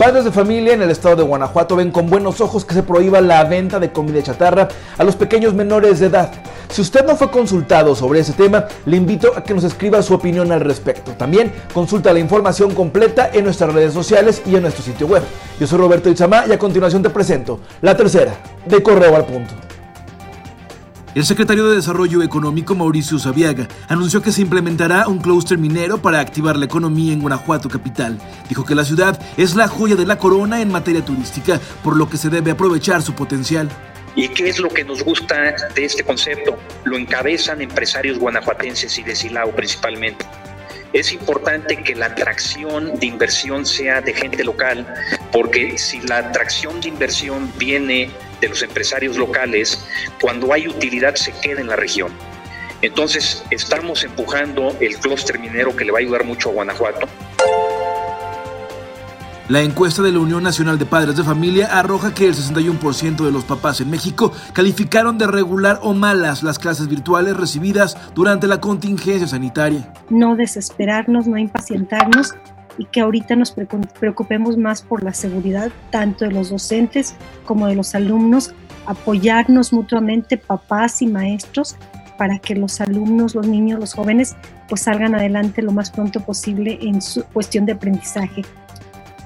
Padres de familia en el estado de Guanajuato ven con buenos ojos que se prohíba la venta de comida chatarra a los pequeños menores de edad. Si usted no fue consultado sobre ese tema, le invito a que nos escriba su opinión al respecto. También consulta la información completa en nuestras redes sociales y en nuestro sitio web. Yo soy Roberto Itzamá y a continuación te presento la tercera de Correo al Punto. El secretario de Desarrollo Económico Mauricio Sabiaga anunció que se implementará un clúster minero para activar la economía en Guanajuato capital. Dijo que la ciudad es la joya de la corona en materia turística, por lo que se debe aprovechar su potencial. ¿Y qué es lo que nos gusta de este concepto? Lo encabezan empresarios guanajuatenses y de Silao principalmente. Es importante que la atracción de inversión sea de gente local, porque si la atracción de inversión viene de los empresarios locales, cuando hay utilidad se queda en la región. Entonces, estamos empujando el clúster minero que le va a ayudar mucho a Guanajuato. La encuesta de la Unión Nacional de Padres de Familia arroja que el 61% de los papás en México calificaron de regular o malas las clases virtuales recibidas durante la contingencia sanitaria. No desesperarnos, no impacientarnos y que ahorita nos preocupemos más por la seguridad tanto de los docentes como de los alumnos, apoyarnos mutuamente papás y maestros para que los alumnos, los niños, los jóvenes pues salgan adelante lo más pronto posible en su cuestión de aprendizaje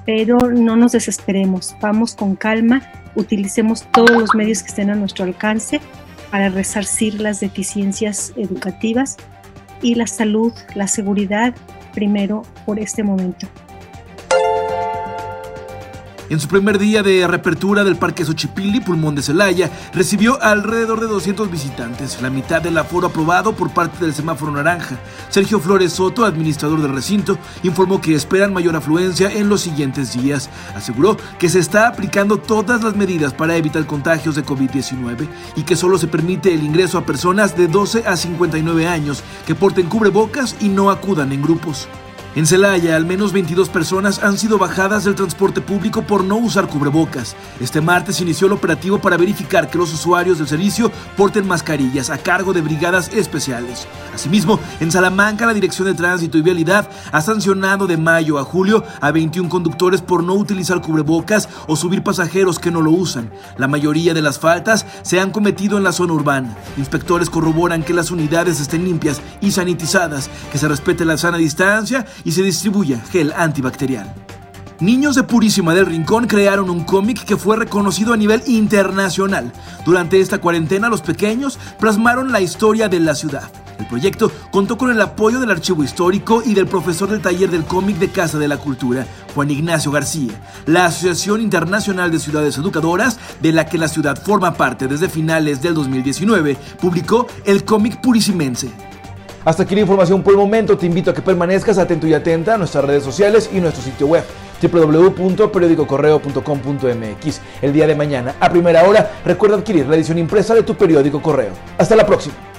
pero no nos desesperemos, vamos con calma, utilicemos todos los medios que estén a nuestro alcance para resarcir las deficiencias educativas y la salud, la seguridad primero por este momento. En su primer día de reapertura del Parque Xochipilli, Pulmón de Celaya, recibió alrededor de 200 visitantes, la mitad del aforo aprobado por parte del semáforo naranja. Sergio Flores Soto, administrador del recinto, informó que esperan mayor afluencia en los siguientes días. Aseguró que se está aplicando todas las medidas para evitar contagios de COVID-19 y que solo se permite el ingreso a personas de 12 a 59 años que porten cubrebocas y no acudan en grupos. En Celaya, al menos 22 personas han sido bajadas del transporte público por no usar cubrebocas. Este martes inició el operativo para verificar que los usuarios del servicio porten mascarillas a cargo de brigadas especiales. Asimismo, en Salamanca, la Dirección de Tránsito y Vialidad ha sancionado de mayo a julio a 21 conductores por no utilizar cubrebocas o subir pasajeros que no lo usan. La mayoría de las faltas se han cometido en la zona urbana. Inspectores corroboran que las unidades estén limpias y sanitizadas, que se respete la sana distancia y se distribuya gel antibacterial. Niños de Purísima del Rincón crearon un cómic que fue reconocido a nivel internacional. Durante esta cuarentena los pequeños plasmaron la historia de la ciudad. El proyecto contó con el apoyo del Archivo Histórico y del profesor del taller del cómic de Casa de la Cultura, Juan Ignacio García, la Asociación Internacional de Ciudades Educadoras, de la que la ciudad forma parte desde finales del 2019, publicó el cómic purisimense. Hasta aquí la información por el momento. Te invito a que permanezcas atento y atenta a nuestras redes sociales y nuestro sitio web www.periodicocorreo.com.mx. El día de mañana, a primera hora, recuerda adquirir la edición impresa de tu periódico correo. Hasta la próxima.